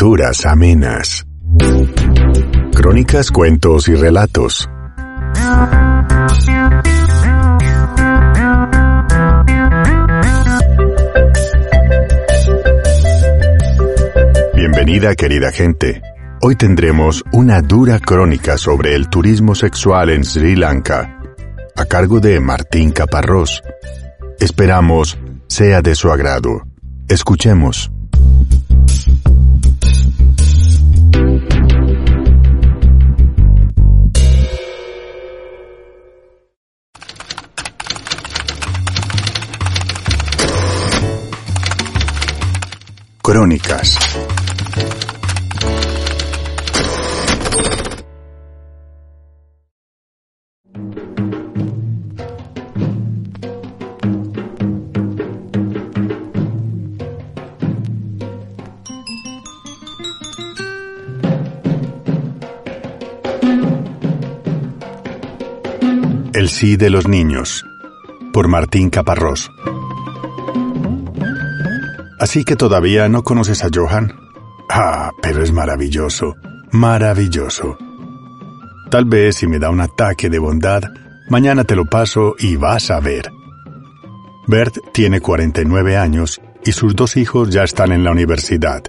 Lecturas amenas. Crónicas, cuentos y relatos. Bienvenida querida gente. Hoy tendremos una dura crónica sobre el turismo sexual en Sri Lanka, a cargo de Martín Caparrós. Esperamos sea de su agrado. Escuchemos. Crónicas. El sí de los niños, por Martín Caparrós. Así que todavía no conoces a Johan. Ah, pero es maravilloso, maravilloso. Tal vez si me da un ataque de bondad, mañana te lo paso y vas a ver. Bert tiene 49 años y sus dos hijos ya están en la universidad.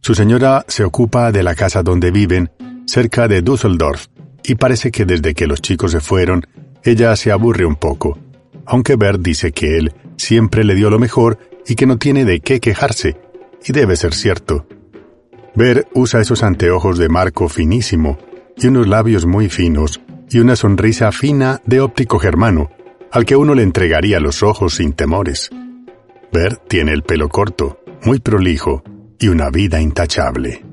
Su señora se ocupa de la casa donde viven, cerca de Düsseldorf, y parece que desde que los chicos se fueron, ella se aburre un poco, aunque Bert dice que él siempre le dio lo mejor y que no tiene de qué quejarse, y debe ser cierto. Ver usa esos anteojos de marco finísimo, y unos labios muy finos, y una sonrisa fina de óptico germano, al que uno le entregaría los ojos sin temores. Ver tiene el pelo corto, muy prolijo, y una vida intachable.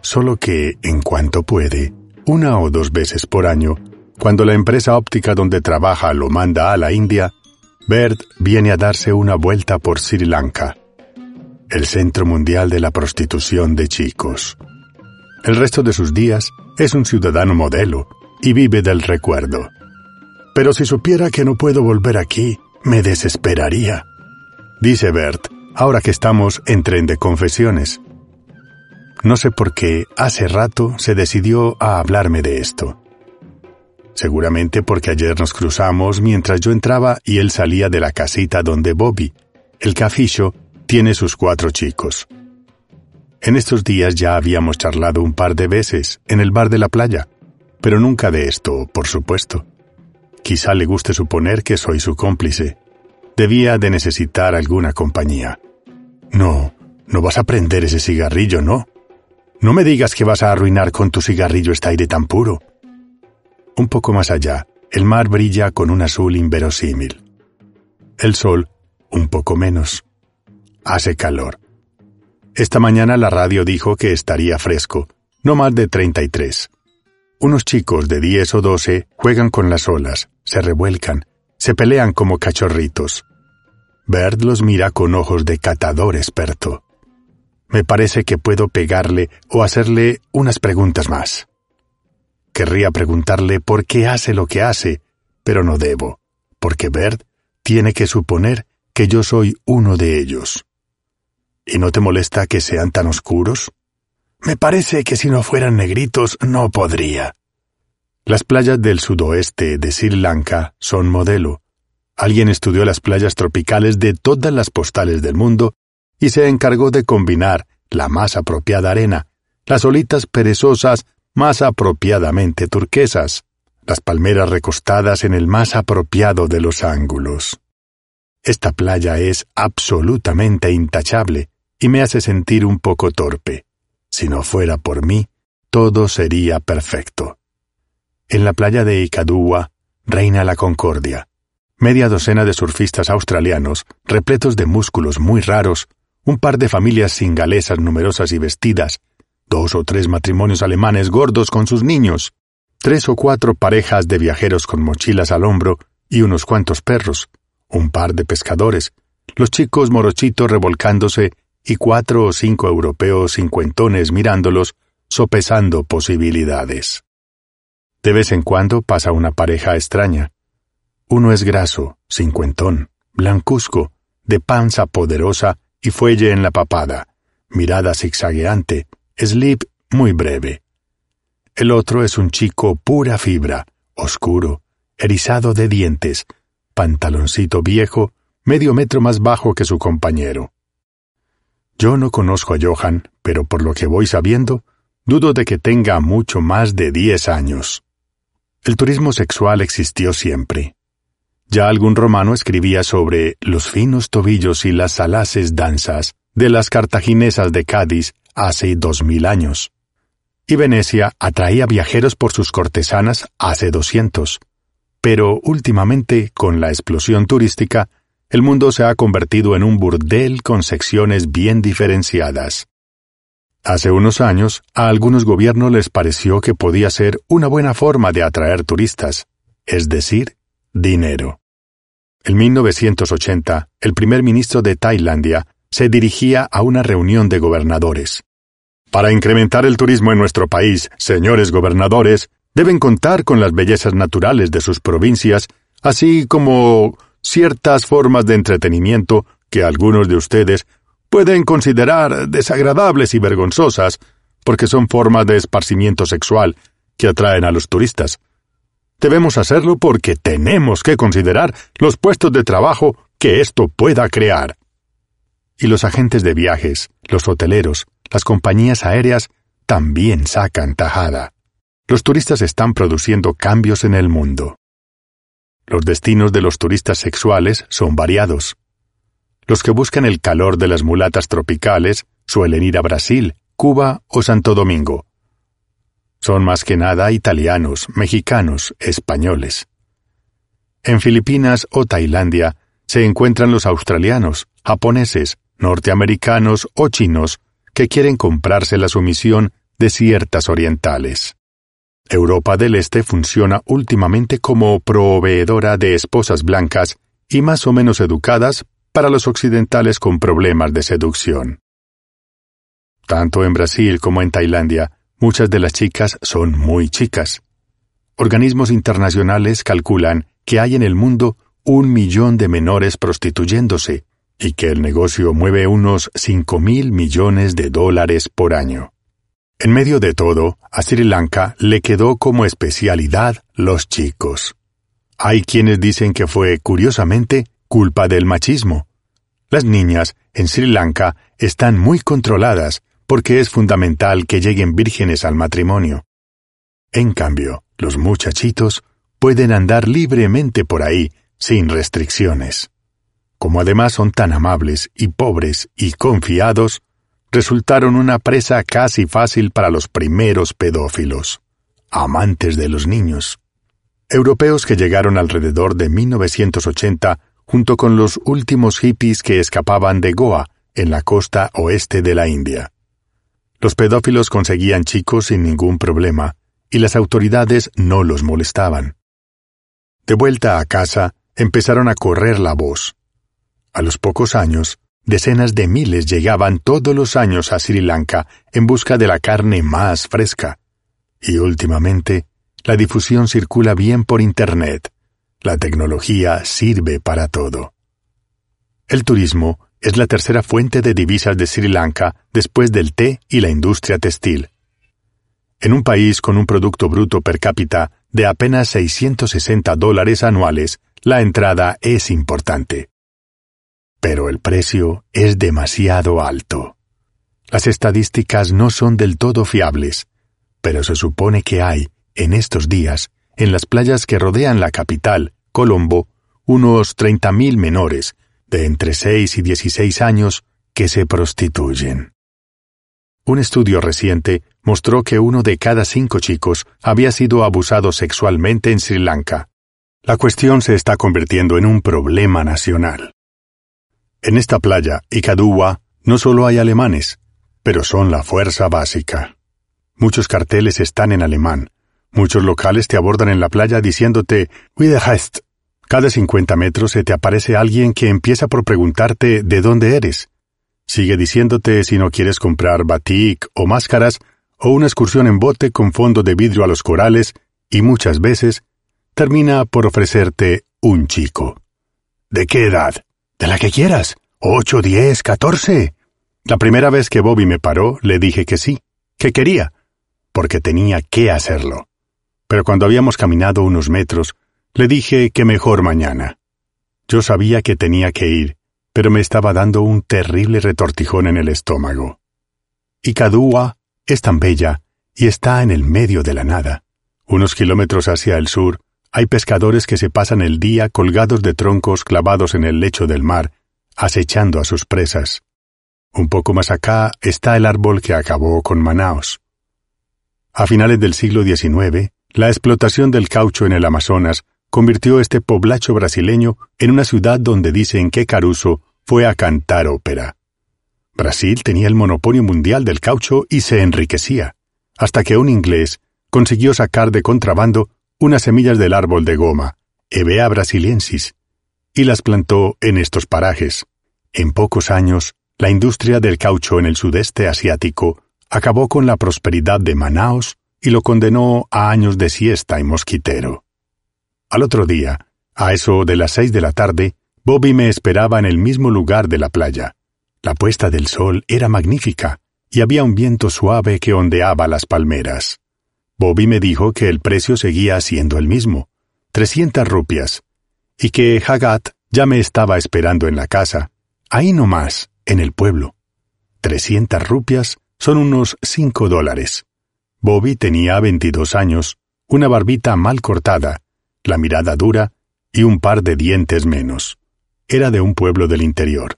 Solo que, en cuanto puede, una o dos veces por año, cuando la empresa óptica donde trabaja lo manda a la India, Bert viene a darse una vuelta por Sri Lanka, el centro mundial de la prostitución de chicos. El resto de sus días es un ciudadano modelo y vive del recuerdo. Pero si supiera que no puedo volver aquí, me desesperaría. Dice Bert, ahora que estamos en tren de confesiones. No sé por qué hace rato se decidió a hablarme de esto. Seguramente porque ayer nos cruzamos mientras yo entraba y él salía de la casita donde Bobby, el cafillo, tiene sus cuatro chicos. En estos días ya habíamos charlado un par de veces en el bar de la playa, pero nunca de esto, por supuesto. Quizá le guste suponer que soy su cómplice. Debía de necesitar alguna compañía. No, no vas a prender ese cigarrillo, ¿no? No me digas que vas a arruinar con tu cigarrillo este aire tan puro. Un poco más allá, el mar brilla con un azul inverosímil. El sol, un poco menos. Hace calor. Esta mañana la radio dijo que estaría fresco, no más de 33. Unos chicos de 10 o 12 juegan con las olas, se revuelcan, se pelean como cachorritos. Bert los mira con ojos de catador experto. Me parece que puedo pegarle o hacerle unas preguntas más. Querría preguntarle por qué hace lo que hace, pero no debo, porque Bert tiene que suponer que yo soy uno de ellos. ¿Y no te molesta que sean tan oscuros? Me parece que si no fueran negritos no podría. Las playas del sudoeste de Sri Lanka son modelo. Alguien estudió las playas tropicales de todas las postales del mundo y se encargó de combinar la más apropiada arena, las olitas perezosas más apropiadamente turquesas, las palmeras recostadas en el más apropiado de los ángulos. Esta playa es absolutamente intachable y me hace sentir un poco torpe. Si no fuera por mí, todo sería perfecto. En la playa de Icadúa reina la concordia. Media docena de surfistas australianos, repletos de músculos muy raros, un par de familias singalesas numerosas y vestidas, dos o tres matrimonios alemanes gordos con sus niños, tres o cuatro parejas de viajeros con mochilas al hombro y unos cuantos perros, un par de pescadores, los chicos morochitos revolcándose y cuatro o cinco europeos cincuentones mirándolos, sopesando posibilidades. De vez en cuando pasa una pareja extraña. Uno es graso, cincuentón, blancuzco, de panza poderosa y fuelle en la papada, mirada zigzagueante, slip muy breve. El otro es un chico pura fibra, oscuro, erizado de dientes, pantaloncito viejo, medio metro más bajo que su compañero. Yo no conozco a Johan, pero por lo que voy sabiendo, dudo de que tenga mucho más de diez años. El turismo sexual existió siempre. Ya algún romano escribía sobre los finos tobillos y las salaces danzas de las cartaginesas de Cádiz hace dos mil años. Y Venecia atraía viajeros por sus cortesanas hace doscientos. Pero últimamente, con la explosión turística, el mundo se ha convertido en un burdel con secciones bien diferenciadas. Hace unos años, a algunos gobiernos les pareció que podía ser una buena forma de atraer turistas, es decir, dinero. En 1980, el primer ministro de Tailandia se dirigía a una reunión de gobernadores. Para incrementar el turismo en nuestro país, señores gobernadores, deben contar con las bellezas naturales de sus provincias, así como ciertas formas de entretenimiento que algunos de ustedes pueden considerar desagradables y vergonzosas, porque son formas de esparcimiento sexual que atraen a los turistas. Debemos hacerlo porque tenemos que considerar los puestos de trabajo que esto pueda crear. Y los agentes de viajes, los hoteleros, las compañías aéreas también sacan tajada. Los turistas están produciendo cambios en el mundo. Los destinos de los turistas sexuales son variados. Los que buscan el calor de las mulatas tropicales suelen ir a Brasil, Cuba o Santo Domingo. Son más que nada italianos, mexicanos, españoles. En Filipinas o Tailandia se encuentran los australianos, japoneses, norteamericanos o chinos que quieren comprarse la sumisión de ciertas orientales. Europa del Este funciona últimamente como proveedora de esposas blancas y más o menos educadas para los occidentales con problemas de seducción. Tanto en Brasil como en Tailandia, Muchas de las chicas son muy chicas. Organismos internacionales calculan que hay en el mundo un millón de menores prostituyéndose y que el negocio mueve unos cinco mil millones de dólares por año. En medio de todo, a Sri Lanka le quedó como especialidad los chicos. Hay quienes dicen que fue, curiosamente, culpa del machismo. Las niñas en Sri Lanka están muy controladas porque es fundamental que lleguen vírgenes al matrimonio. En cambio, los muchachitos pueden andar libremente por ahí, sin restricciones. Como además son tan amables y pobres y confiados, resultaron una presa casi fácil para los primeros pedófilos, amantes de los niños. Europeos que llegaron alrededor de 1980 junto con los últimos hippies que escapaban de Goa, en la costa oeste de la India. Los pedófilos conseguían chicos sin ningún problema, y las autoridades no los molestaban. De vuelta a casa, empezaron a correr la voz. A los pocos años, decenas de miles llegaban todos los años a Sri Lanka en busca de la carne más fresca. Y últimamente, la difusión circula bien por Internet. La tecnología sirve para todo. El turismo es la tercera fuente de divisas de Sri Lanka después del té y la industria textil. En un país con un Producto Bruto per cápita de apenas 660 dólares anuales, la entrada es importante. Pero el precio es demasiado alto. Las estadísticas no son del todo fiables, pero se supone que hay, en estos días, en las playas que rodean la capital, Colombo, unos 30.000 menores de entre 6 y 16 años que se prostituyen. Un estudio reciente mostró que uno de cada cinco chicos había sido abusado sexualmente en Sri Lanka. La cuestión se está convirtiendo en un problema nacional. En esta playa, Ikaduwa, no solo hay alemanes, pero son la fuerza básica. Muchos carteles están en alemán. Muchos locales te abordan en la playa diciéndote Wiederhest, cada 50 metros se te aparece alguien que empieza por preguntarte de dónde eres. Sigue diciéndote si no quieres comprar batik o máscaras o una excursión en bote con fondo de vidrio a los corales y muchas veces termina por ofrecerte un chico. ¿De qué edad? De la que quieras. ¿Ocho, diez, catorce? La primera vez que Bobby me paró, le dije que sí, que quería, porque tenía que hacerlo. Pero cuando habíamos caminado unos metros, le dije que mejor mañana. Yo sabía que tenía que ir, pero me estaba dando un terrible retortijón en el estómago. Icadúa es tan bella y está en el medio de la nada. Unos kilómetros hacia el sur, hay pescadores que se pasan el día colgados de troncos clavados en el lecho del mar, acechando a sus presas. Un poco más acá está el árbol que acabó con Manaos. A finales del siglo XIX, la explotación del caucho en el Amazonas convirtió este poblacho brasileño en una ciudad donde dicen que Caruso fue a cantar ópera. Brasil tenía el monopolio mundial del caucho y se enriquecía, hasta que un inglés consiguió sacar de contrabando unas semillas del árbol de goma, Hevea brasiliensis, y las plantó en estos parajes. En pocos años, la industria del caucho en el sudeste asiático acabó con la prosperidad de Manaos y lo condenó a años de siesta y mosquitero. Al otro día, a eso de las seis de la tarde, Bobby me esperaba en el mismo lugar de la playa. La puesta del sol era magnífica, y había un viento suave que ondeaba las palmeras. Bobby me dijo que el precio seguía siendo el mismo, trescientas rupias, y que Hagat ya me estaba esperando en la casa, ahí nomás, en el pueblo. Trescientas rupias son unos cinco dólares. Bobby tenía veintidós años, una barbita mal cortada, la mirada dura y un par de dientes menos. Era de un pueblo del interior.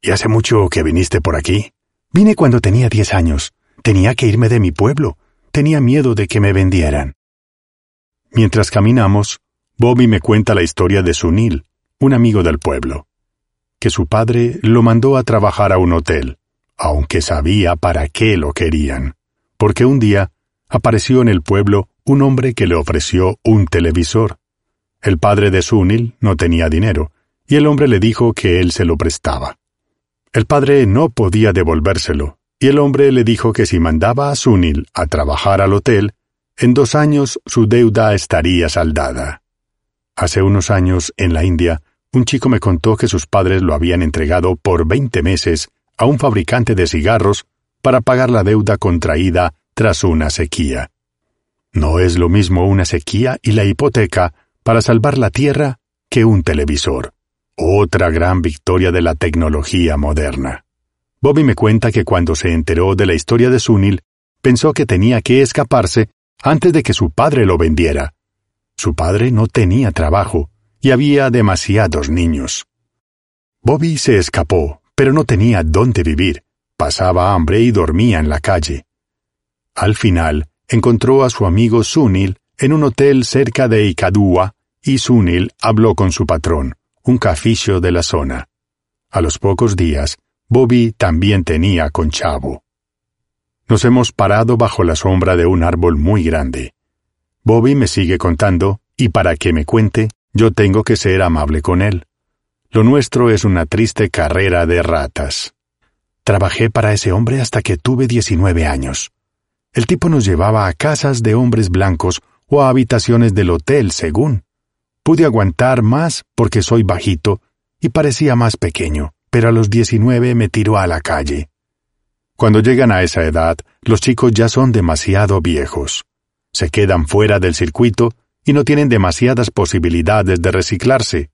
¿Y hace mucho que viniste por aquí? Vine cuando tenía diez años. Tenía que irme de mi pueblo tenía miedo de que me vendieran. Mientras caminamos, Bobby me cuenta la historia de Sunil, un amigo del pueblo, que su padre lo mandó a trabajar a un hotel, aunque sabía para qué lo querían, porque un día apareció en el pueblo un hombre que le ofreció un televisor. El padre de Sunil no tenía dinero, y el hombre le dijo que él se lo prestaba. El padre no podía devolvérselo, y el hombre le dijo que si mandaba a Sunil a trabajar al hotel, en dos años su deuda estaría saldada. Hace unos años, en la India, un chico me contó que sus padres lo habían entregado por veinte meses a un fabricante de cigarros para pagar la deuda contraída tras una sequía. No es lo mismo una sequía y la hipoteca para salvar la tierra que un televisor. Otra gran victoria de la tecnología moderna. Bobby me cuenta que cuando se enteró de la historia de Sunil, pensó que tenía que escaparse antes de que su padre lo vendiera. Su padre no tenía trabajo y había demasiados niños. Bobby se escapó, pero no tenía dónde vivir, pasaba hambre y dormía en la calle. Al final, encontró a su amigo Sunil en un hotel cerca de Ikadua y Sunil habló con su patrón, un caficio de la zona. A los pocos días, Bobby también tenía conchavo. Nos hemos parado bajo la sombra de un árbol muy grande. Bobby me sigue contando, y para que me cuente, yo tengo que ser amable con él. Lo nuestro es una triste carrera de ratas. Trabajé para ese hombre hasta que tuve 19 años. El tipo nos llevaba a casas de hombres blancos o a habitaciones del hotel, según. Pude aguantar más porque soy bajito y parecía más pequeño pero a los 19 me tiró a la calle. Cuando llegan a esa edad, los chicos ya son demasiado viejos. Se quedan fuera del circuito y no tienen demasiadas posibilidades de reciclarse.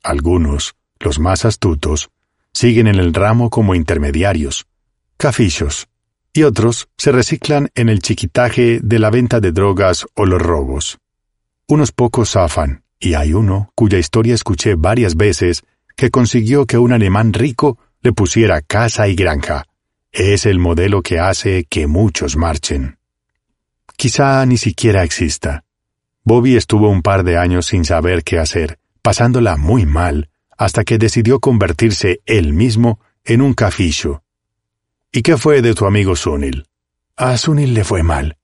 Algunos, los más astutos, siguen en el ramo como intermediarios, cafillos, y otros se reciclan en el chiquitaje de la venta de drogas o los robos. Unos pocos zafan, y hay uno cuya historia escuché varias veces que consiguió que un alemán rico le pusiera casa y granja. Es el modelo que hace que muchos marchen. Quizá ni siquiera exista. Bobby estuvo un par de años sin saber qué hacer, pasándola muy mal, hasta que decidió convertirse él mismo en un cafillo. ¿Y qué fue de tu amigo Sunil? A Sunil le fue mal.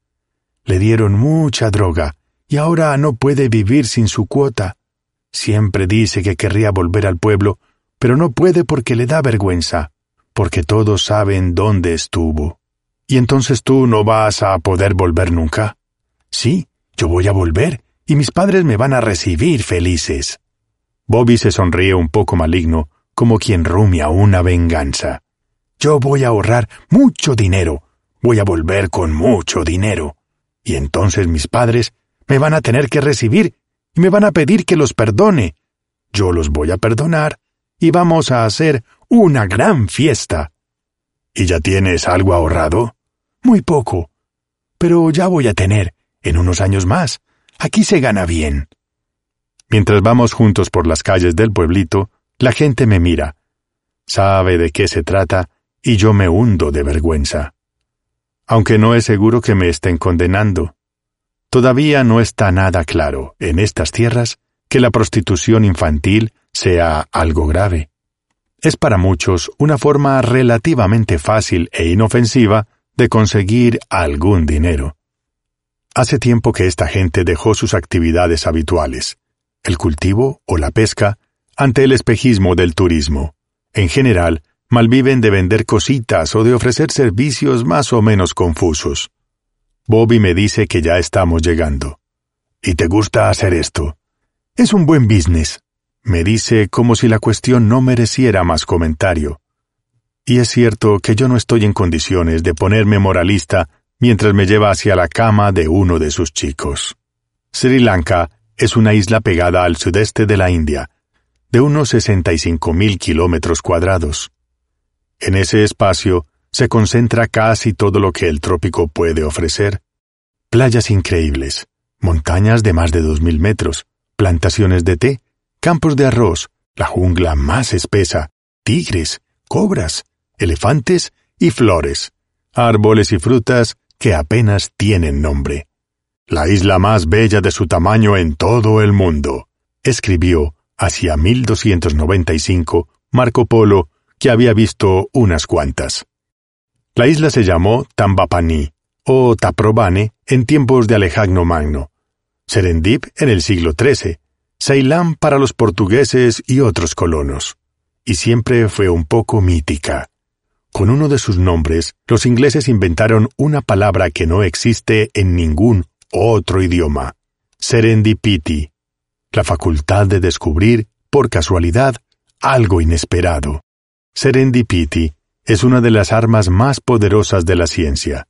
Le dieron mucha droga, y ahora no puede vivir sin su cuota. Siempre dice que querría volver al pueblo, pero no puede porque le da vergüenza, porque todos saben dónde estuvo. ¿Y entonces tú no vas a poder volver nunca? Sí, yo voy a volver, y mis padres me van a recibir felices. Bobby se sonríe un poco maligno, como quien rumia una venganza. Yo voy a ahorrar mucho dinero. Voy a volver con mucho dinero. Y entonces mis padres me van a tener que recibir y me van a pedir que los perdone. Yo los voy a perdonar y vamos a hacer una gran fiesta. ¿Y ya tienes algo ahorrado? Muy poco. Pero ya voy a tener, en unos años más. Aquí se gana bien. Mientras vamos juntos por las calles del pueblito, la gente me mira. Sabe de qué se trata y yo me hundo de vergüenza. Aunque no es seguro que me estén condenando. Todavía no está nada claro, en estas tierras, que la prostitución infantil sea algo grave. Es para muchos una forma relativamente fácil e inofensiva de conseguir algún dinero. Hace tiempo que esta gente dejó sus actividades habituales, el cultivo o la pesca, ante el espejismo del turismo. En general, malviven de vender cositas o de ofrecer servicios más o menos confusos. Bobby me dice que ya estamos llegando. ¿Y te gusta hacer esto? Es un buen business, me dice como si la cuestión no mereciera más comentario. Y es cierto que yo no estoy en condiciones de ponerme moralista mientras me lleva hacia la cama de uno de sus chicos. Sri Lanka es una isla pegada al sudeste de la India, de unos 65 mil kilómetros cuadrados. En ese espacio se concentra casi todo lo que el trópico puede ofrecer. Playas increíbles, montañas de más de dos mil metros, plantaciones de té, campos de arroz, la jungla más espesa, tigres, cobras, elefantes y flores, árboles y frutas que apenas tienen nombre. La isla más bella de su tamaño en todo el mundo, escribió hacia 1295 Marco Polo, que había visto unas cuantas. La isla se llamó Tambapani o Taprobane en tiempos de Alejandro Magno, Serendip en el siglo XIII, Ceilán para los portugueses y otros colonos, y siempre fue un poco mítica. Con uno de sus nombres, los ingleses inventaron una palabra que no existe en ningún otro idioma, serendipity, la facultad de descubrir, por casualidad, algo inesperado. Serendipity es una de las armas más poderosas de la ciencia.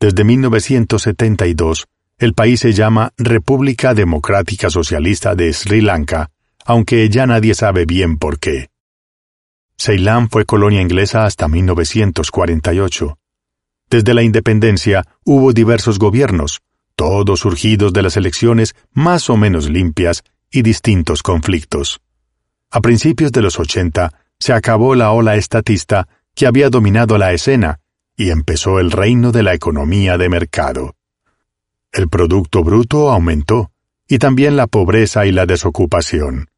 Desde 1972, el país se llama República Democrática Socialista de Sri Lanka, aunque ya nadie sabe bien por qué. Ceilán fue colonia inglesa hasta 1948. Desde la independencia hubo diversos gobiernos, todos surgidos de las elecciones más o menos limpias y distintos conflictos. A principios de los 80 se acabó la ola estatista que había dominado la escena, y empezó el reino de la economía de mercado. El Producto Bruto aumentó, y también la pobreza y la desocupación.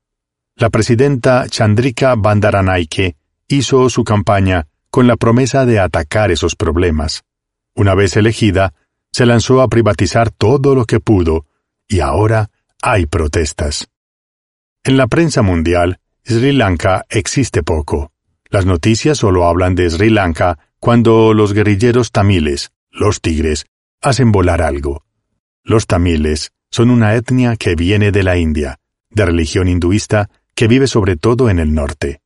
La presidenta Chandrika Bandaranaike hizo su campaña con la promesa de atacar esos problemas. Una vez elegida, se lanzó a privatizar todo lo que pudo, y ahora hay protestas. En la prensa mundial, Sri Lanka existe poco. Las noticias solo hablan de Sri Lanka cuando los guerrilleros tamiles, los tigres, hacen volar algo. Los tamiles son una etnia que viene de la India, de religión hinduista, que vive sobre todo en el norte.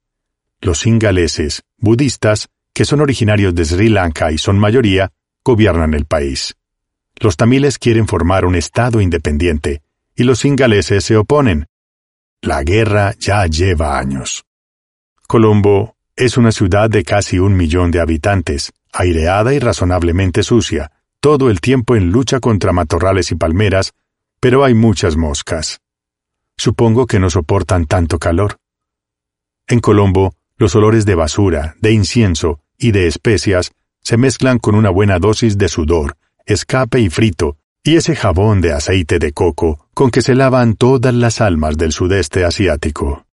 Los singaleses, budistas, que son originarios de Sri Lanka y son mayoría, gobiernan el país. Los tamiles quieren formar un Estado independiente, y los singaleses se oponen. La guerra ya lleva años. Colombo es una ciudad de casi un millón de habitantes, aireada y razonablemente sucia, todo el tiempo en lucha contra matorrales y palmeras, pero hay muchas moscas. Supongo que no soportan tanto calor. En Colombo, los olores de basura, de incienso y de especias se mezclan con una buena dosis de sudor, escape y frito, y ese jabón de aceite de coco con que se lavan todas las almas del sudeste asiático.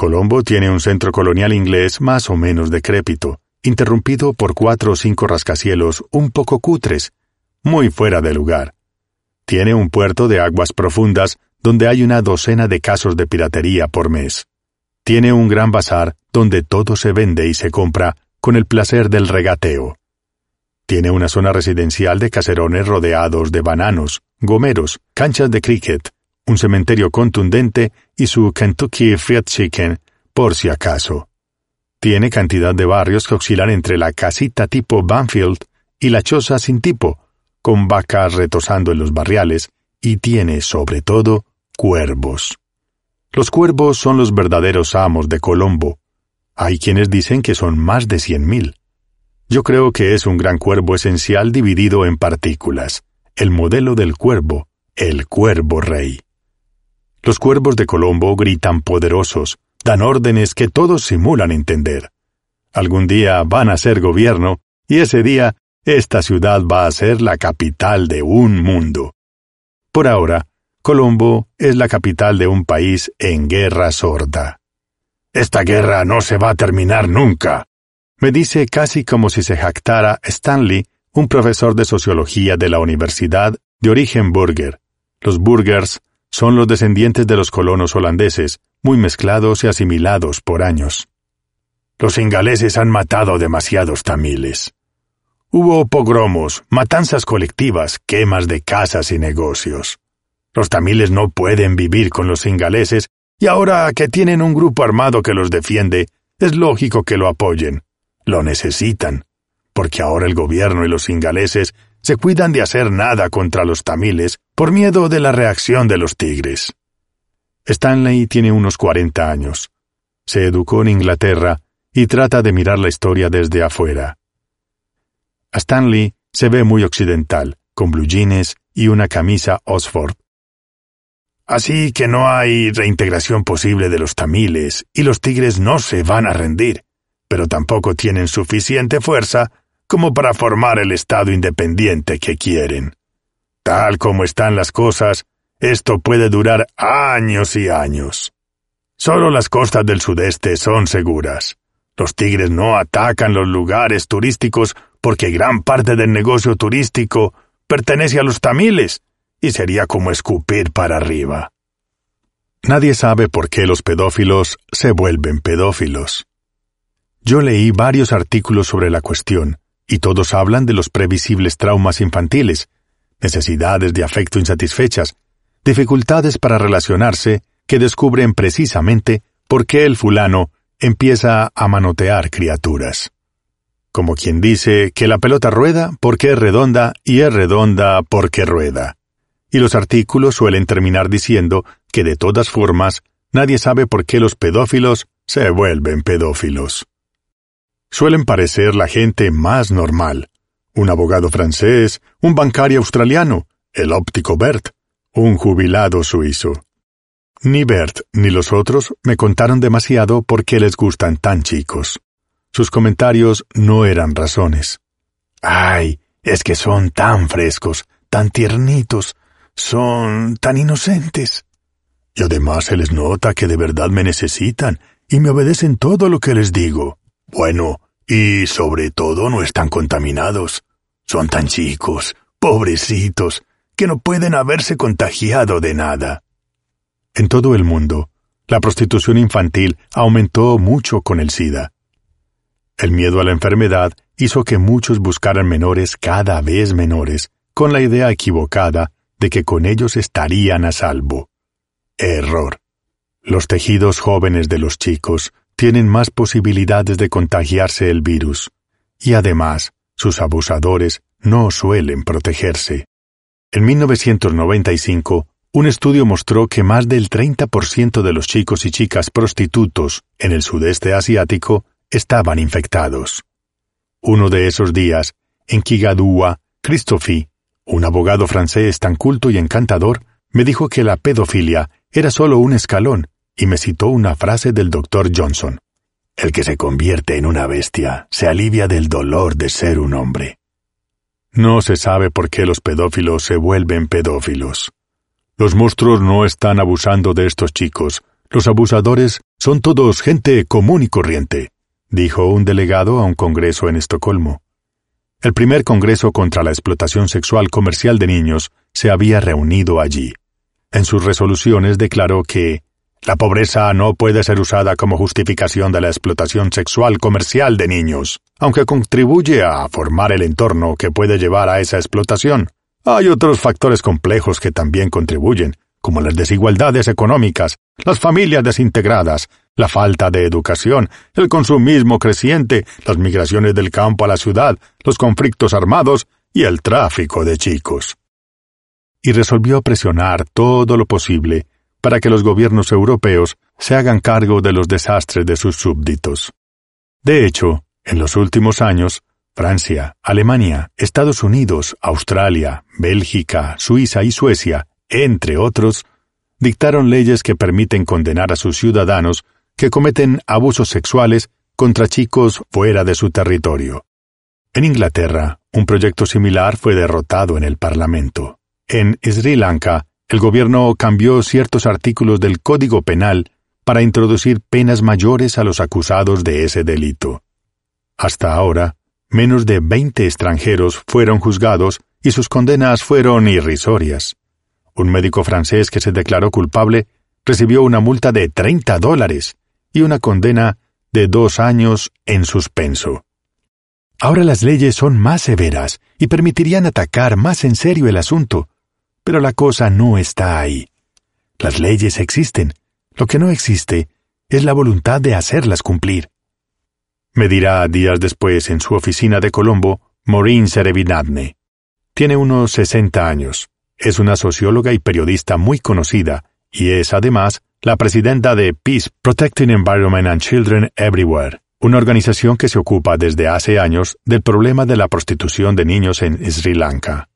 Colombo tiene un centro colonial inglés más o menos decrépito, interrumpido por cuatro o cinco rascacielos un poco cutres, muy fuera de lugar. Tiene un puerto de aguas profundas donde hay una docena de casos de piratería por mes. Tiene un gran bazar donde todo se vende y se compra con el placer del regateo. Tiene una zona residencial de caserones rodeados de bananos, gomeros, canchas de cricket, un cementerio contundente y su Kentucky Fried Chicken, por si acaso. Tiene cantidad de barrios que oscilan entre la casita tipo Banfield y la choza sin tipo, con vacas retosando en los barriales, y tiene, sobre todo, cuervos. Los cuervos son los verdaderos amos de Colombo. Hay quienes dicen que son más de cien mil. Yo creo que es un gran cuervo esencial dividido en partículas, el modelo del cuervo, el cuervo rey. Los cuervos de Colombo gritan poderosos, dan órdenes que todos simulan entender. Algún día van a ser gobierno, y ese día esta ciudad va a ser la capital de un mundo. Por ahora, Colombo es la capital de un país en guerra sorda. Esta guerra no se va a terminar nunca, me dice casi como si se jactara Stanley, un profesor de sociología de la Universidad de origen burger. Los burgers son los descendientes de los colonos holandeses, muy mezclados y asimilados por años. Los ingaleses han matado demasiados tamiles. Hubo pogromos, matanzas colectivas, quemas de casas y negocios. Los tamiles no pueden vivir con los ingaleses y ahora que tienen un grupo armado que los defiende, es lógico que lo apoyen. Lo necesitan, porque ahora el gobierno y los ingaleses se cuidan de hacer nada contra los tamiles por miedo de la reacción de los tigres. Stanley tiene unos cuarenta años. Se educó en Inglaterra y trata de mirar la historia desde afuera. A Stanley se ve muy occidental, con blue y una camisa Oxford. Así que no hay reintegración posible de los tamiles, y los tigres no se van a rendir, pero tampoco tienen suficiente fuerza como para formar el Estado independiente que quieren. Tal como están las cosas, esto puede durar años y años. Solo las costas del sudeste son seguras. Los tigres no atacan los lugares turísticos porque gran parte del negocio turístico pertenece a los tamiles, y sería como escupir para arriba. Nadie sabe por qué los pedófilos se vuelven pedófilos. Yo leí varios artículos sobre la cuestión, y todos hablan de los previsibles traumas infantiles, necesidades de afecto insatisfechas, dificultades para relacionarse que descubren precisamente por qué el fulano empieza a manotear criaturas. Como quien dice que la pelota rueda porque es redonda y es redonda porque rueda. Y los artículos suelen terminar diciendo que de todas formas nadie sabe por qué los pedófilos se vuelven pedófilos suelen parecer la gente más normal. Un abogado francés, un bancario australiano, el óptico Bert, un jubilado suizo. Ni Bert ni los otros me contaron demasiado por qué les gustan tan chicos. Sus comentarios no eran razones. Ay, es que son tan frescos, tan tiernitos, son tan inocentes. Y además se les nota que de verdad me necesitan y me obedecen todo lo que les digo. Bueno, y sobre todo no están contaminados. Son tan chicos, pobrecitos, que no pueden haberse contagiado de nada. En todo el mundo, la prostitución infantil aumentó mucho con el SIDA. El miedo a la enfermedad hizo que muchos buscaran menores cada vez menores, con la idea equivocada de que con ellos estarían a salvo. Error. Los tejidos jóvenes de los chicos tienen más posibilidades de contagiarse el virus, y además, sus abusadores no suelen protegerse. En 1995, un estudio mostró que más del 30% de los chicos y chicas prostitutos en el sudeste asiático estaban infectados. Uno de esos días, en Kigadua, Christophe, un abogado francés tan culto y encantador, me dijo que la pedofilia era solo un escalón y me citó una frase del doctor Johnson. El que se convierte en una bestia se alivia del dolor de ser un hombre. No se sabe por qué los pedófilos se vuelven pedófilos. Los monstruos no están abusando de estos chicos. Los abusadores son todos gente común y corriente, dijo un delegado a un congreso en Estocolmo. El primer Congreso contra la explotación sexual comercial de niños se había reunido allí. En sus resoluciones declaró que la pobreza no puede ser usada como justificación de la explotación sexual comercial de niños, aunque contribuye a formar el entorno que puede llevar a esa explotación. Hay otros factores complejos que también contribuyen, como las desigualdades económicas, las familias desintegradas, la falta de educación, el consumismo creciente, las migraciones del campo a la ciudad, los conflictos armados y el tráfico de chicos. Y resolvió presionar todo lo posible para que los gobiernos europeos se hagan cargo de los desastres de sus súbditos. De hecho, en los últimos años, Francia, Alemania, Estados Unidos, Australia, Bélgica, Suiza y Suecia, entre otros, dictaron leyes que permiten condenar a sus ciudadanos que cometen abusos sexuales contra chicos fuera de su territorio. En Inglaterra, un proyecto similar fue derrotado en el Parlamento. En Sri Lanka, el gobierno cambió ciertos artículos del Código Penal para introducir penas mayores a los acusados de ese delito. Hasta ahora, menos de 20 extranjeros fueron juzgados y sus condenas fueron irrisorias. Un médico francés que se declaró culpable recibió una multa de 30 dólares y una condena de dos años en suspenso. Ahora las leyes son más severas y permitirían atacar más en serio el asunto, pero la cosa no está ahí. Las leyes existen, lo que no existe es la voluntad de hacerlas cumplir. Me dirá días después en su oficina de Colombo Maureen Serevinadne. Tiene unos 60 años, es una socióloga y periodista muy conocida, y es además la presidenta de Peace Protecting Environment and Children Everywhere, una organización que se ocupa desde hace años del problema de la prostitución de niños en Sri Lanka.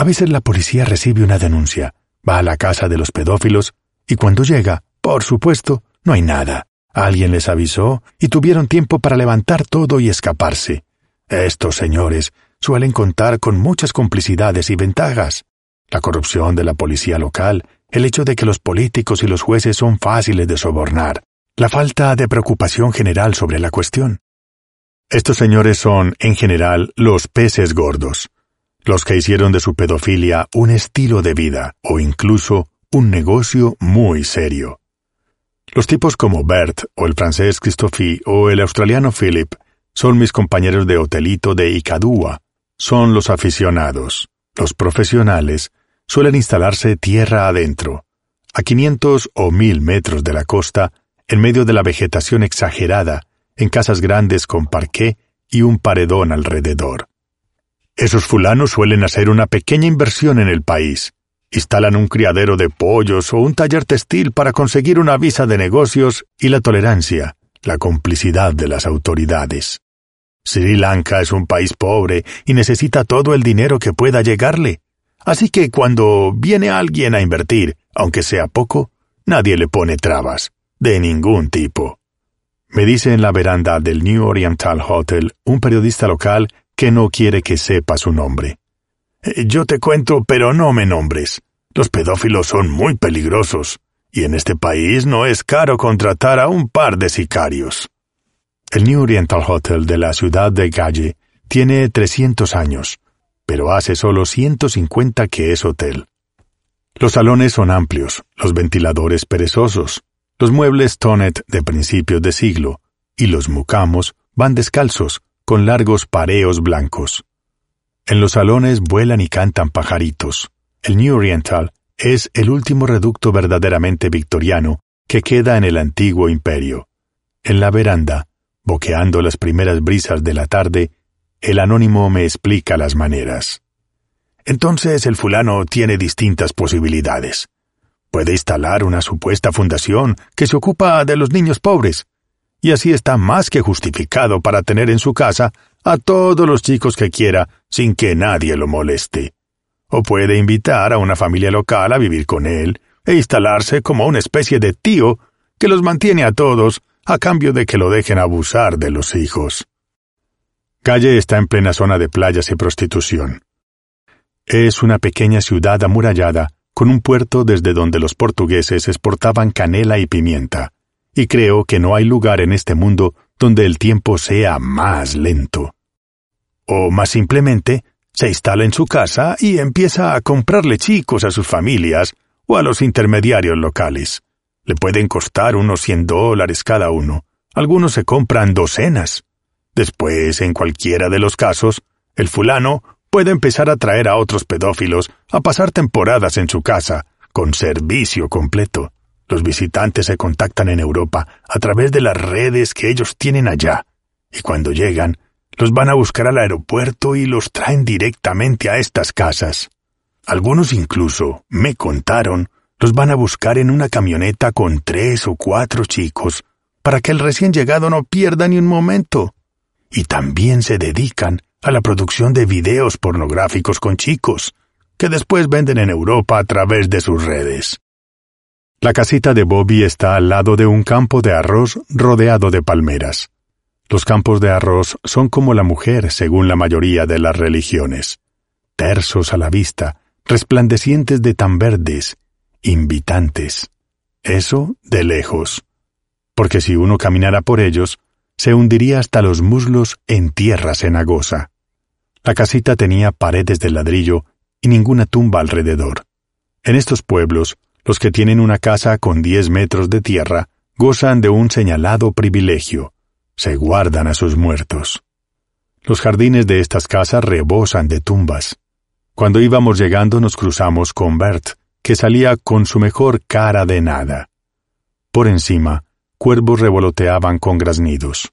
A veces la policía recibe una denuncia, va a la casa de los pedófilos, y cuando llega, por supuesto, no hay nada. Alguien les avisó y tuvieron tiempo para levantar todo y escaparse. Estos señores suelen contar con muchas complicidades y ventajas. La corrupción de la policía local, el hecho de que los políticos y los jueces son fáciles de sobornar, la falta de preocupación general sobre la cuestión. Estos señores son, en general, los peces gordos, los que hicieron de su pedofilia un estilo de vida o incluso un negocio muy serio. Los tipos como Bert o el francés Christophe o el australiano Philip son mis compañeros de hotelito de Icadúa, son los aficionados. Los profesionales suelen instalarse tierra adentro, a 500 o 1000 metros de la costa, en medio de la vegetación exagerada, en casas grandes con parqué y un paredón alrededor. Esos fulanos suelen hacer una pequeña inversión en el país. Instalan un criadero de pollos o un taller textil para conseguir una visa de negocios y la tolerancia, la complicidad de las autoridades. Sri Lanka es un país pobre y necesita todo el dinero que pueda llegarle. Así que cuando viene alguien a invertir, aunque sea poco, nadie le pone trabas de ningún tipo. Me dice en la veranda del New Oriental Hotel un periodista local que no quiere que sepa su nombre. Eh, yo te cuento, pero no me nombres. Los pedófilos son muy peligrosos, y en este país no es caro contratar a un par de sicarios. El New Oriental Hotel de la ciudad de Galle tiene 300 años, pero hace solo 150 que es hotel. Los salones son amplios, los ventiladores perezosos, los muebles Tonet de principios de siglo y los mucamos van descalzos, con largos pareos blancos. En los salones vuelan y cantan pajaritos. El New Oriental es el último reducto verdaderamente victoriano que queda en el antiguo imperio. En la veranda, boqueando las primeras brisas de la tarde, el anónimo me explica las maneras. Entonces el fulano tiene distintas posibilidades. Puede instalar una supuesta fundación que se ocupa de los niños pobres, y así está más que justificado para tener en su casa a todos los chicos que quiera sin que nadie lo moleste. O puede invitar a una familia local a vivir con él e instalarse como una especie de tío que los mantiene a todos a cambio de que lo dejen abusar de los hijos. Calle está en plena zona de playas y prostitución. Es una pequeña ciudad amurallada con un puerto desde donde los portugueses exportaban canela y pimienta, y creo que no hay lugar en este mundo donde el tiempo sea más lento. O más simplemente, se instala en su casa y empieza a comprarle chicos a sus familias o a los intermediarios locales. Le pueden costar unos cien dólares cada uno. Algunos se compran docenas. Después, en cualquiera de los casos, el fulano puede empezar a traer a otros pedófilos a pasar temporadas en su casa, con servicio completo. Los visitantes se contactan en Europa a través de las redes que ellos tienen allá, y cuando llegan, los van a buscar al aeropuerto y los traen directamente a estas casas. Algunos incluso, me contaron, los van a buscar en una camioneta con tres o cuatro chicos, para que el recién llegado no pierda ni un momento. Y también se dedican a la producción de videos pornográficos con chicos, que después venden en Europa a través de sus redes. La casita de Bobby está al lado de un campo de arroz rodeado de palmeras. Los campos de arroz son como la mujer según la mayoría de las religiones, tersos a la vista, resplandecientes de tan verdes, invitantes. Eso de lejos. Porque si uno caminara por ellos, se hundiría hasta los muslos en tierra cenagosa. La casita tenía paredes de ladrillo y ninguna tumba alrededor. En estos pueblos, los que tienen una casa con diez metros de tierra gozan de un señalado privilegio. Se guardan a sus muertos. Los jardines de estas casas rebosan de tumbas. Cuando íbamos llegando nos cruzamos con Bert, que salía con su mejor cara de nada. Por encima, cuervos revoloteaban con graznidos.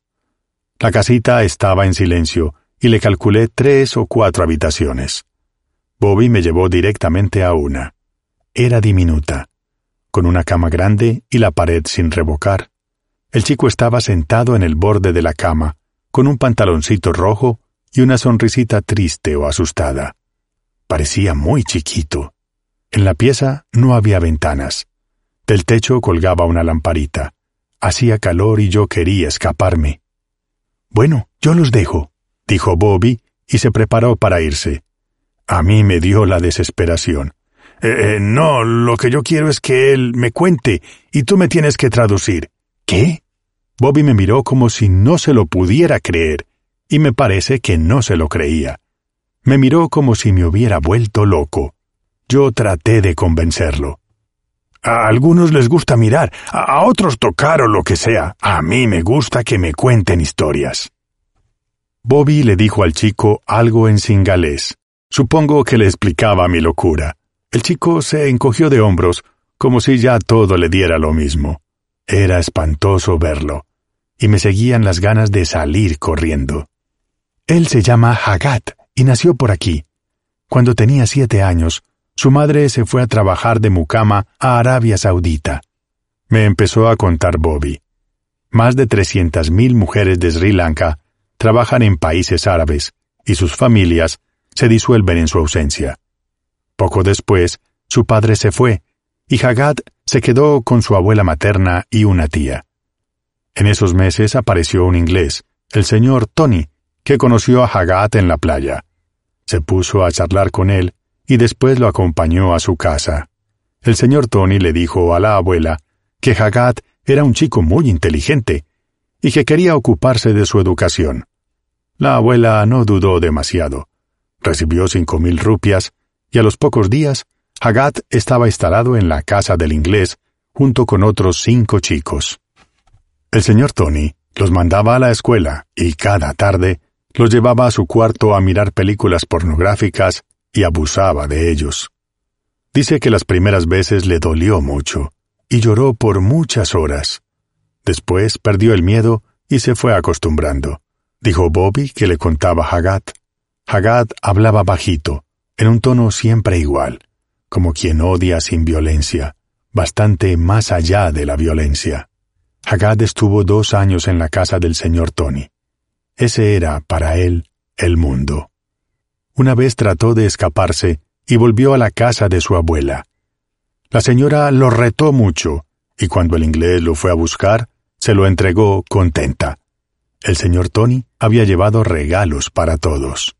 La casita estaba en silencio y le calculé tres o cuatro habitaciones. Bobby me llevó directamente a una. Era diminuta, con una cama grande y la pared sin revocar. El chico estaba sentado en el borde de la cama, con un pantaloncito rojo y una sonrisita triste o asustada. Parecía muy chiquito. En la pieza no había ventanas. Del techo colgaba una lamparita. Hacía calor y yo quería escaparme. Bueno, yo los dejo, dijo Bobby, y se preparó para irse. A mí me dio la desesperación. Eh, eh, no, lo que yo quiero es que él me cuente, y tú me tienes que traducir. ¿Qué? Bobby me miró como si no se lo pudiera creer, y me parece que no se lo creía. Me miró como si me hubiera vuelto loco. Yo traté de convencerlo. A algunos les gusta mirar, a otros tocar o lo que sea. A mí me gusta que me cuenten historias. Bobby le dijo al chico algo en singalés. Supongo que le explicaba mi locura. El chico se encogió de hombros, como si ya todo le diera lo mismo. Era espantoso verlo, y me seguían las ganas de salir corriendo. Él se llama Hagat y nació por aquí. Cuando tenía siete años, su madre se fue a trabajar de mucama a Arabia Saudita. Me empezó a contar Bobby. Más de trescientas mil mujeres de Sri Lanka trabajan en países árabes y sus familias se disuelven en su ausencia. Poco después, su padre se fue y Hagat se quedó con su abuela materna y una tía. En esos meses apareció un inglés, el señor Tony, que conoció a Hagat en la playa. Se puso a charlar con él y después lo acompañó a su casa. El señor Tony le dijo a la abuela que Hagat era un chico muy inteligente y que quería ocuparse de su educación. La abuela no dudó demasiado. Recibió cinco mil rupias y a los pocos días Hagat estaba instalado en la casa del inglés junto con otros cinco chicos. El señor Tony los mandaba a la escuela y cada tarde los llevaba a su cuarto a mirar películas pornográficas y abusaba de ellos. Dice que las primeras veces le dolió mucho y lloró por muchas horas. Después perdió el miedo y se fue acostumbrando. Dijo Bobby que le contaba Hagat. Hagat hablaba bajito, en un tono siempre igual, como quien odia sin violencia, bastante más allá de la violencia. Hagat estuvo dos años en la casa del señor Tony. Ese era, para él, el mundo. Una vez trató de escaparse y volvió a la casa de su abuela. La señora lo retó mucho, y cuando el inglés lo fue a buscar, se lo entregó contenta. El señor Tony había llevado regalos para todos.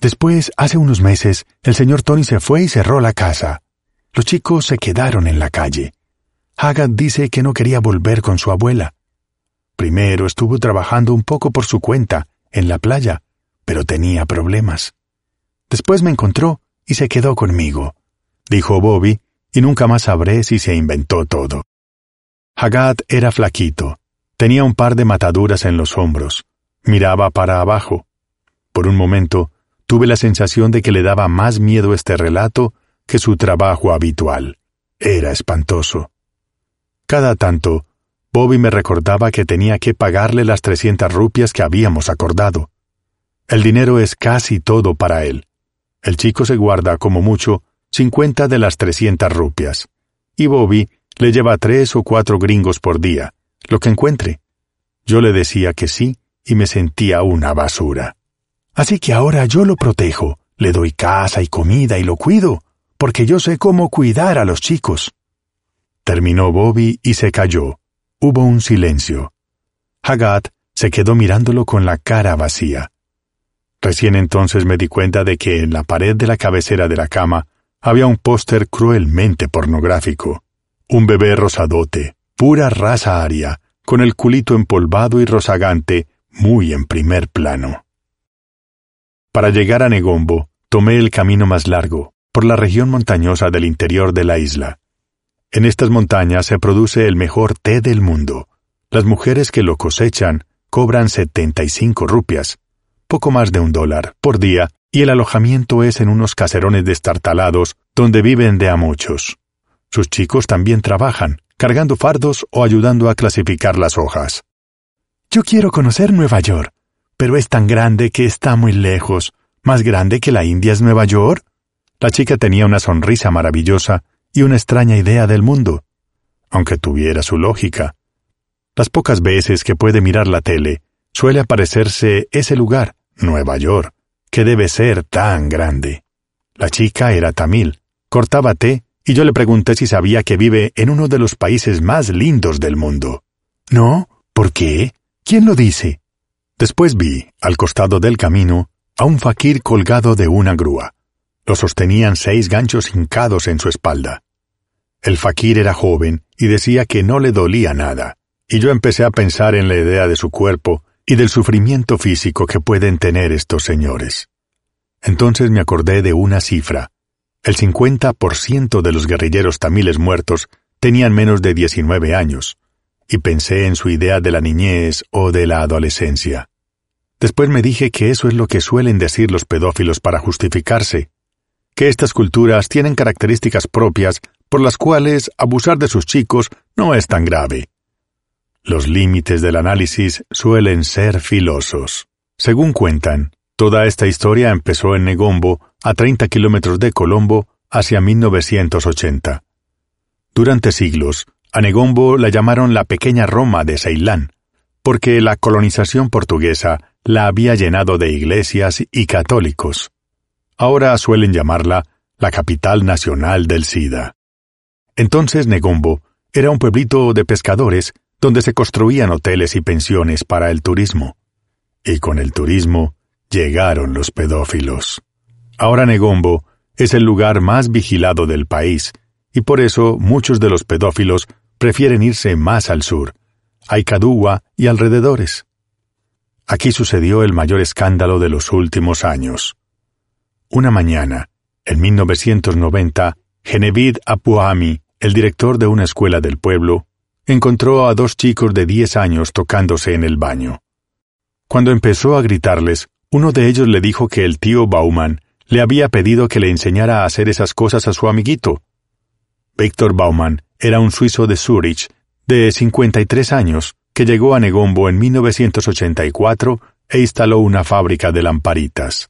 Después, hace unos meses, el señor Tony se fue y cerró la casa. Los chicos se quedaron en la calle. Haggard dice que no quería volver con su abuela. Primero estuvo trabajando un poco por su cuenta, en la playa, pero tenía problemas. Después me encontró y se quedó conmigo, dijo Bobby, y nunca más sabré si se inventó todo. Hagat era flaquito, tenía un par de mataduras en los hombros, miraba para abajo. Por un momento, tuve la sensación de que le daba más miedo este relato que su trabajo habitual. Era espantoso. Cada tanto, Bobby me recordaba que tenía que pagarle las trescientas rupias que habíamos acordado. El dinero es casi todo para él. El chico se guarda, como mucho, cincuenta de las trescientas rupias. Y Bobby le lleva tres o cuatro gringos por día, lo que encuentre. Yo le decía que sí y me sentía una basura. Así que ahora yo lo protejo, le doy casa y comida y lo cuido, porque yo sé cómo cuidar a los chicos. Terminó Bobby y se cayó. Hubo un silencio. Hagat se quedó mirándolo con la cara vacía. Recién entonces me di cuenta de que en la pared de la cabecera de la cama había un póster cruelmente pornográfico. Un bebé rosadote, pura raza aria, con el culito empolvado y rozagante, muy en primer plano. Para llegar a Negombo, tomé el camino más largo, por la región montañosa del interior de la isla. En estas montañas se produce el mejor té del mundo. Las mujeres que lo cosechan cobran 75 rupias, poco más de un dólar, por día, y el alojamiento es en unos caserones destartalados donde viven de a muchos. Sus chicos también trabajan, cargando fardos o ayudando a clasificar las hojas. Yo quiero conocer Nueva York, pero es tan grande que está muy lejos. ¿Más grande que la India es Nueva York? La chica tenía una sonrisa maravillosa y una extraña idea del mundo, aunque tuviera su lógica. Las pocas veces que puede mirar la tele, suele aparecerse ese lugar, Nueva York, que debe ser tan grande. La chica era tamil, cortaba té y yo le pregunté si sabía que vive en uno de los países más lindos del mundo. No, ¿por qué? ¿Quién lo dice? Después vi, al costado del camino, a un faquir colgado de una grúa. Lo sostenían seis ganchos hincados en su espalda. El faquir era joven y decía que no le dolía nada, y yo empecé a pensar en la idea de su cuerpo y del sufrimiento físico que pueden tener estos señores. Entonces me acordé de una cifra, el 50% de los guerrilleros tamiles muertos tenían menos de 19 años, y pensé en su idea de la niñez o de la adolescencia. Después me dije que eso es lo que suelen decir los pedófilos para justificarse, que estas culturas tienen características propias por las cuales abusar de sus chicos no es tan grave. Los límites del análisis suelen ser filosos. Según cuentan, toda esta historia empezó en Negombo a 30 kilómetros de Colombo hacia 1980. Durante siglos, a Negombo la llamaron la pequeña Roma de Ceilán, porque la colonización portuguesa la había llenado de iglesias y católicos. Ahora suelen llamarla la capital nacional del SIDA. Entonces Negombo era un pueblito de pescadores donde se construían hoteles y pensiones para el turismo. Y con el turismo llegaron los pedófilos. Ahora Negombo es el lugar más vigilado del país, y por eso muchos de los pedófilos prefieren irse más al sur, a Icadúa y alrededores. Aquí sucedió el mayor escándalo de los últimos años. Una mañana, en 1990, Genevid Apuami, el director de una escuela del pueblo, encontró a dos chicos de diez años tocándose en el baño. Cuando empezó a gritarles, uno de ellos le dijo que el tío Bauman le había pedido que le enseñara a hacer esas cosas a su amiguito. Víctor Baumann era un suizo de Zurich, de 53 años, que llegó a Negombo en 1984 e instaló una fábrica de lamparitas.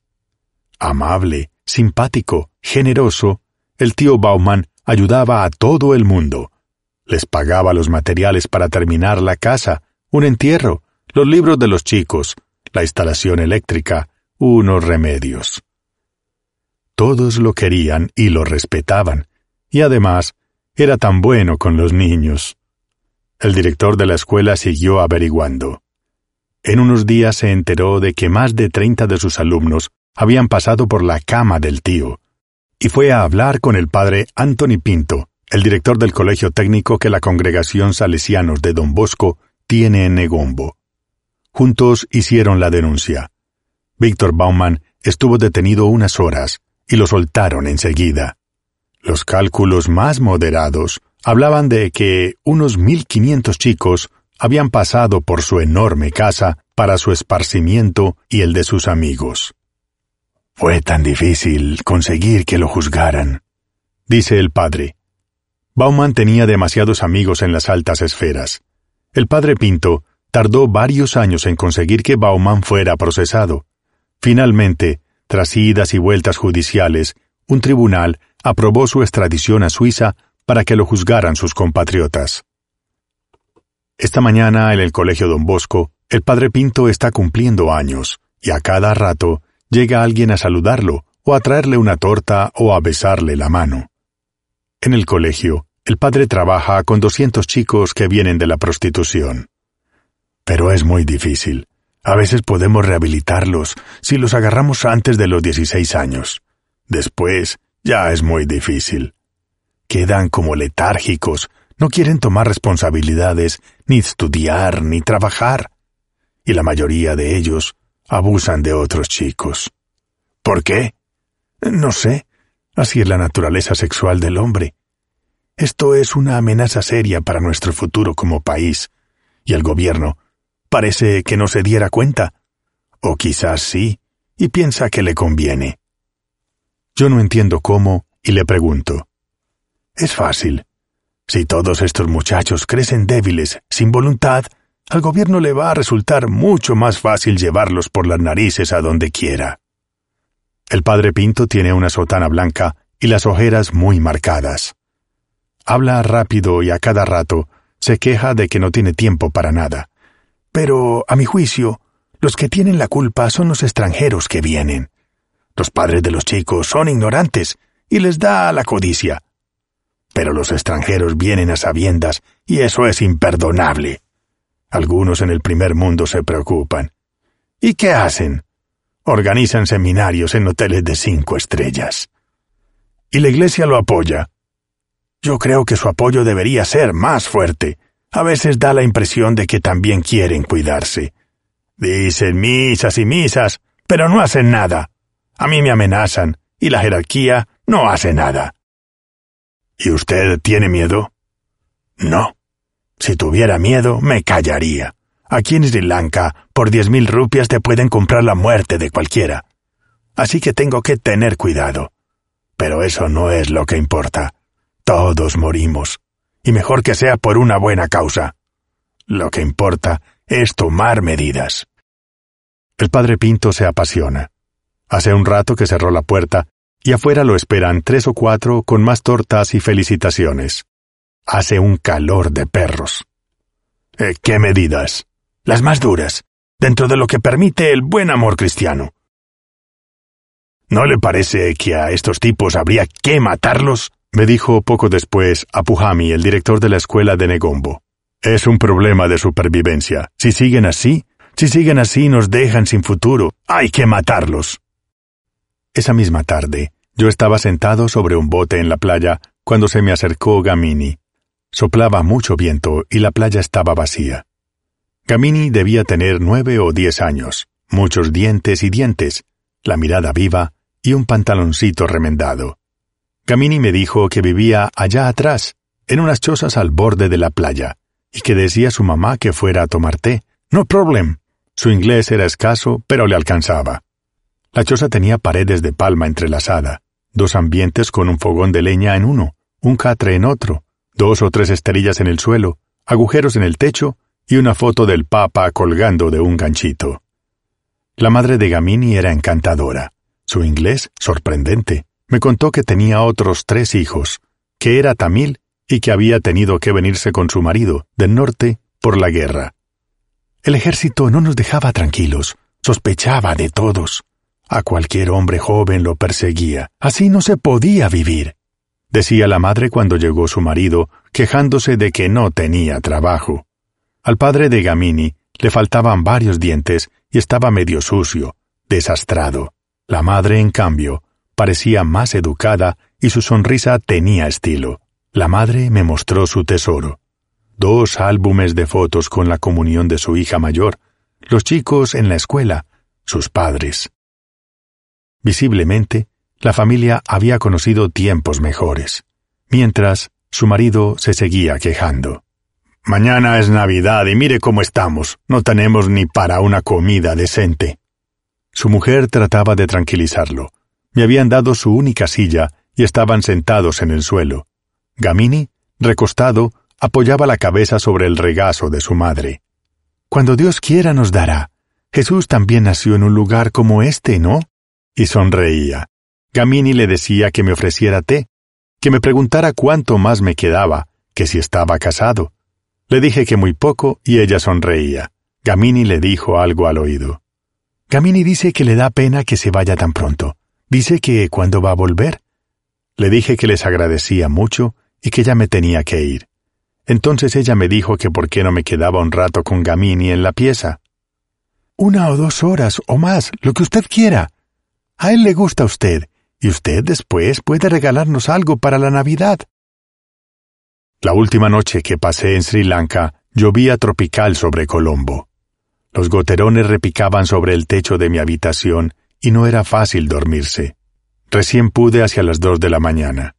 Amable, simpático, generoso, el tío Baumann ayudaba a todo el mundo. Les pagaba los materiales para terminar la casa, un entierro, los libros de los chicos, la instalación eléctrica, unos remedios. Todos lo querían y lo respetaban, y además era tan bueno con los niños. El director de la escuela siguió averiguando. En unos días se enteró de que más de treinta de sus alumnos habían pasado por la cama del tío, y fue a hablar con el padre Anthony Pinto, el director del colegio técnico que la congregación Salesianos de Don Bosco tiene en Negombo. Juntos hicieron la denuncia. Víctor Baumann estuvo detenido unas horas, y lo soltaron enseguida. Los cálculos más moderados hablaban de que unos mil quinientos chicos habían pasado por su enorme casa para su esparcimiento y el de sus amigos. Fue tan difícil conseguir que lo juzgaran, dice el padre. Bauman tenía demasiados amigos en las altas esferas. El padre Pinto tardó varios años en conseguir que Bauman fuera procesado. Finalmente, tras idas y vueltas judiciales, un tribunal aprobó su extradición a Suiza para que lo juzgaran sus compatriotas. Esta mañana en el Colegio Don Bosco, el padre Pinto está cumpliendo años, y a cada rato llega alguien a saludarlo, o a traerle una torta, o a besarle la mano. En el colegio, el padre trabaja con doscientos chicos que vienen de la prostitución. Pero es muy difícil. A veces podemos rehabilitarlos si los agarramos antes de los dieciséis años. Después, ya es muy difícil. Quedan como letárgicos, no quieren tomar responsabilidades, ni estudiar, ni trabajar. Y la mayoría de ellos abusan de otros chicos. ¿Por qué? No sé. Así es la naturaleza sexual del hombre. Esto es una amenaza seria para nuestro futuro como país, y el gobierno parece que no se diera cuenta. O quizás sí, y piensa que le conviene. Yo no entiendo cómo, y le pregunto. Es fácil. Si todos estos muchachos crecen débiles, sin voluntad, al gobierno le va a resultar mucho más fácil llevarlos por las narices a donde quiera. El padre Pinto tiene una sotana blanca y las ojeras muy marcadas. Habla rápido y a cada rato se queja de que no tiene tiempo para nada. Pero, a mi juicio, los que tienen la culpa son los extranjeros que vienen. Los padres de los chicos son ignorantes y les da la codicia. Pero los extranjeros vienen a sabiendas y eso es imperdonable. Algunos en el primer mundo se preocupan. ¿Y qué hacen? Organizan seminarios en hoteles de cinco estrellas. Y la Iglesia lo apoya. Yo creo que su apoyo debería ser más fuerte. A veces da la impresión de que también quieren cuidarse. Dicen misas y misas, pero no hacen nada. A mí me amenazan, y la jerarquía no hace nada. ¿Y usted tiene miedo? No. Si tuviera miedo, me callaría. Aquí en Sri Lanka, por diez mil rupias te pueden comprar la muerte de cualquiera. Así que tengo que tener cuidado. Pero eso no es lo que importa. Todos morimos. Y mejor que sea por una buena causa. Lo que importa es tomar medidas. El padre Pinto se apasiona. Hace un rato que cerró la puerta y afuera lo esperan tres o cuatro con más tortas y felicitaciones. Hace un calor de perros. Eh, ¿Qué medidas? Las más duras, dentro de lo que permite el buen amor cristiano. ¿No le parece que a estos tipos habría que matarlos? me dijo poco después Apuhami, el director de la escuela de Negombo. Es un problema de supervivencia. Si siguen así, si siguen así nos dejan sin futuro. Hay que matarlos. Esa misma tarde, yo estaba sentado sobre un bote en la playa cuando se me acercó Gamini. Soplaba mucho viento y la playa estaba vacía. Gamini debía tener nueve o diez años, muchos dientes y dientes, la mirada viva y un pantaloncito remendado. Gamini me dijo que vivía allá atrás, en unas chozas al borde de la playa, y que decía a su mamá que fuera a tomar té. No problem. Su inglés era escaso, pero le alcanzaba. La choza tenía paredes de palma entrelazada, dos ambientes con un fogón de leña en uno, un catre en otro, dos o tres esterillas en el suelo, agujeros en el techo y una foto del Papa colgando de un ganchito. La madre de Gamini era encantadora, su inglés sorprendente. Me contó que tenía otros tres hijos, que era tamil y que había tenido que venirse con su marido, del norte, por la guerra. El ejército no nos dejaba tranquilos, sospechaba de todos. A cualquier hombre joven lo perseguía. Así no se podía vivir, decía la madre cuando llegó su marido, quejándose de que no tenía trabajo. Al padre de Gamini le faltaban varios dientes y estaba medio sucio, desastrado. La madre, en cambio, parecía más educada y su sonrisa tenía estilo. La madre me mostró su tesoro. Dos álbumes de fotos con la comunión de su hija mayor, los chicos en la escuela, sus padres. Visiblemente, la familia había conocido tiempos mejores, mientras su marido se seguía quejando. Mañana es Navidad y mire cómo estamos. No tenemos ni para una comida decente. Su mujer trataba de tranquilizarlo. Me habían dado su única silla y estaban sentados en el suelo. Gamini recostado, apoyaba la cabeza sobre el regazo de su madre. Cuando Dios quiera nos dará. Jesús también nació en un lugar como este, ¿no? Y sonreía. Gamini le decía que me ofreciera té, que me preguntara cuánto más me quedaba, que si estaba casado. Le dije que muy poco y ella sonreía. Gamini le dijo algo al oído. Gamini dice que le da pena que se vaya tan pronto. Dice que cuándo va a volver. Le dije que les agradecía mucho y que ya me tenía que ir. Entonces ella me dijo que por qué no me quedaba un rato con Gamini en la pieza. Una o dos horas o más, lo que usted quiera. A él le gusta a usted, y usted después puede regalarnos algo para la Navidad. La última noche que pasé en Sri Lanka llovía tropical sobre Colombo. Los goterones repicaban sobre el techo de mi habitación y no era fácil dormirse. Recién pude hacia las dos de la mañana.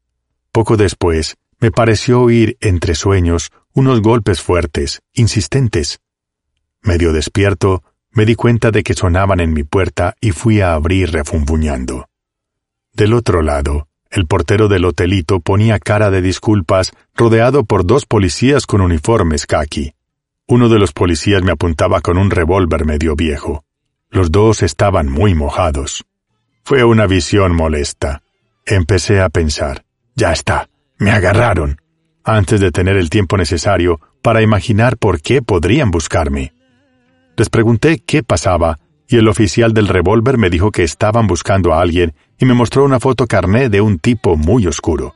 Poco después, me pareció oír entre sueños unos golpes fuertes, insistentes. Medio despierto, me di cuenta de que sonaban en mi puerta y fui a abrir refunfuñando. Del otro lado, el portero del hotelito ponía cara de disculpas, rodeado por dos policías con uniformes khaki. Uno de los policías me apuntaba con un revólver medio viejo. Los dos estaban muy mojados. Fue una visión molesta. Empecé a pensar, ya está, me agarraron, antes de tener el tiempo necesario para imaginar por qué podrían buscarme. Les pregunté qué pasaba, y el oficial del revólver me dijo que estaban buscando a alguien y me mostró una foto carné de un tipo muy oscuro.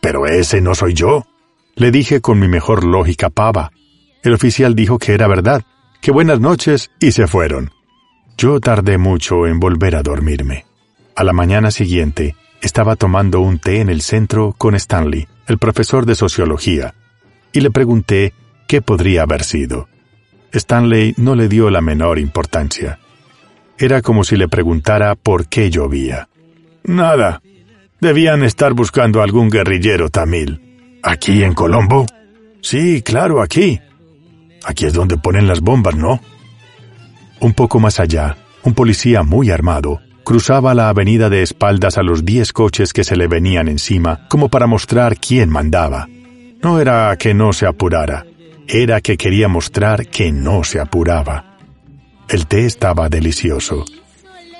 Pero ese no soy yo. Le dije con mi mejor lógica pava. El oficial dijo que era verdad, que buenas noches, y se fueron. Yo tardé mucho en volver a dormirme. A la mañana siguiente, estaba tomando un té en el centro con Stanley, el profesor de sociología, y le pregunté qué podría haber sido. Stanley no le dio la menor importancia. Era como si le preguntara por qué llovía. Nada. Debían estar buscando algún guerrillero tamil. ¿Aquí en Colombo? Sí, claro, aquí. Aquí es donde ponen las bombas, ¿no? Un poco más allá, un policía muy armado cruzaba la avenida de espaldas a los diez coches que se le venían encima como para mostrar quién mandaba. No era que no se apurara, era que quería mostrar que no se apuraba. El té estaba delicioso.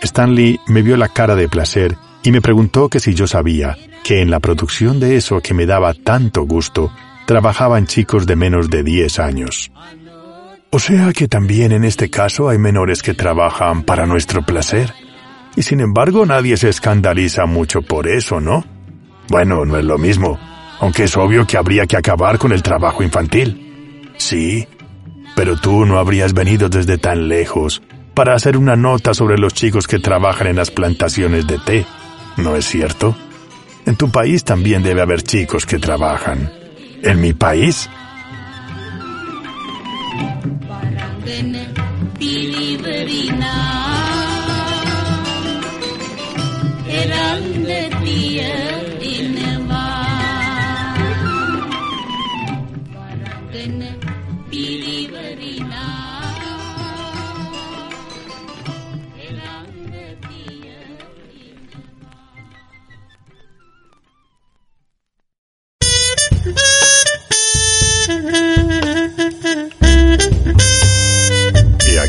Stanley me vio la cara de placer y me preguntó que si yo sabía que en la producción de eso que me daba tanto gusto trabajaban chicos de menos de diez años. O sea que también en este caso hay menores que trabajan para nuestro placer. Y sin embargo nadie se escandaliza mucho por eso, ¿no? Bueno, no es lo mismo, aunque es obvio que habría que acabar con el trabajo infantil. Sí, pero tú no habrías venido desde tan lejos para hacer una nota sobre los chicos que trabajan en las plantaciones de té, ¿no es cierto? En tu país también debe haber chicos que trabajan. ¿En mi país?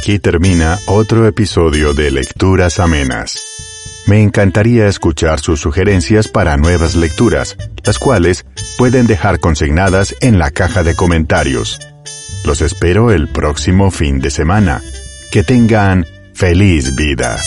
Aquí termina otro episodio de Lecturas Amenas. Me encantaría escuchar sus sugerencias para nuevas lecturas, las cuales pueden dejar consignadas en la caja de comentarios. Los espero el próximo fin de semana. Que tengan feliz vida.